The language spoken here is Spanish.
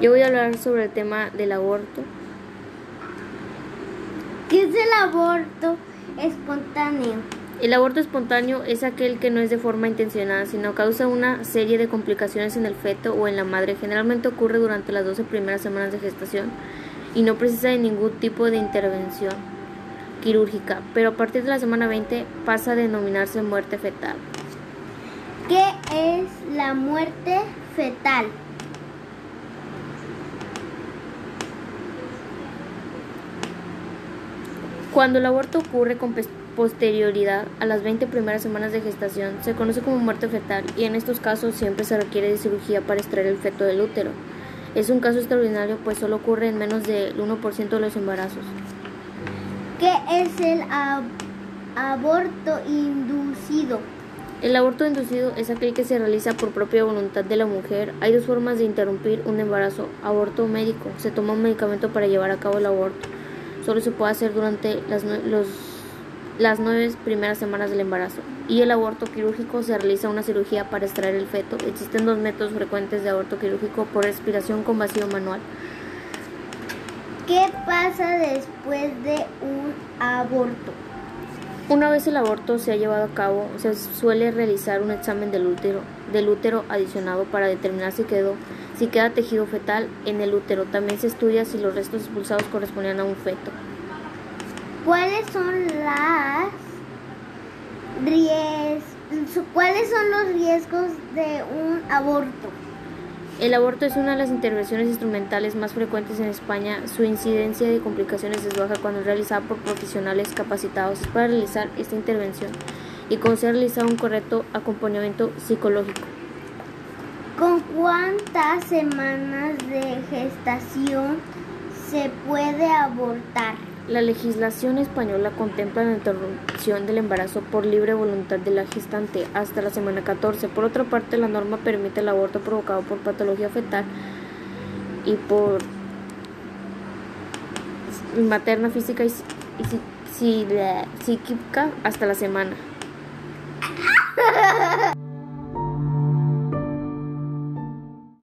Yo voy a hablar sobre el tema del aborto. ¿Qué es el aborto espontáneo? El aborto espontáneo es aquel que no es de forma intencionada, sino causa una serie de complicaciones en el feto o en la madre. Generalmente ocurre durante las 12 primeras semanas de gestación y no precisa de ningún tipo de intervención quirúrgica, pero a partir de la semana 20 pasa a denominarse muerte fetal. ¿Qué es la muerte fetal? Cuando el aborto ocurre con posterioridad a las 20 primeras semanas de gestación, se conoce como muerte fetal y en estos casos siempre se requiere de cirugía para extraer el feto del útero. Es un caso extraordinario pues solo ocurre en menos del 1% de los embarazos. ¿Qué es el aborto inducido? El aborto inducido es aquel que se realiza por propia voluntad de la mujer. Hay dos formas de interrumpir un embarazo. Aborto médico. Se toma un medicamento para llevar a cabo el aborto solo se puede hacer durante las, los, las nueve primeras semanas del embarazo. Y el aborto quirúrgico se realiza una cirugía para extraer el feto. Existen dos métodos frecuentes de aborto quirúrgico por respiración con vacío manual. ¿Qué pasa después de un aborto? Una vez el aborto se ha llevado a cabo, se suele realizar un examen del útero, del útero adicionado para determinar si quedó si queda tejido fetal en el útero. También se estudia si los restos expulsados correspondían a un feto. ¿Cuáles son las ¿Cuáles son los riesgos de un aborto? El aborto es una de las intervenciones instrumentales más frecuentes en España. Su incidencia de complicaciones es baja cuando es realizada por profesionales capacitados para realizar esta intervención y con se realizar un correcto acompañamiento psicológico. ¿Con cuántas semanas de gestación se puede abortar? La legislación española contempla la interrupción del embarazo por libre voluntad de la gestante hasta la semana 14. Por otra parte, la norma permite el aborto provocado por patología fetal y por materna física y, psíquica hasta la semana.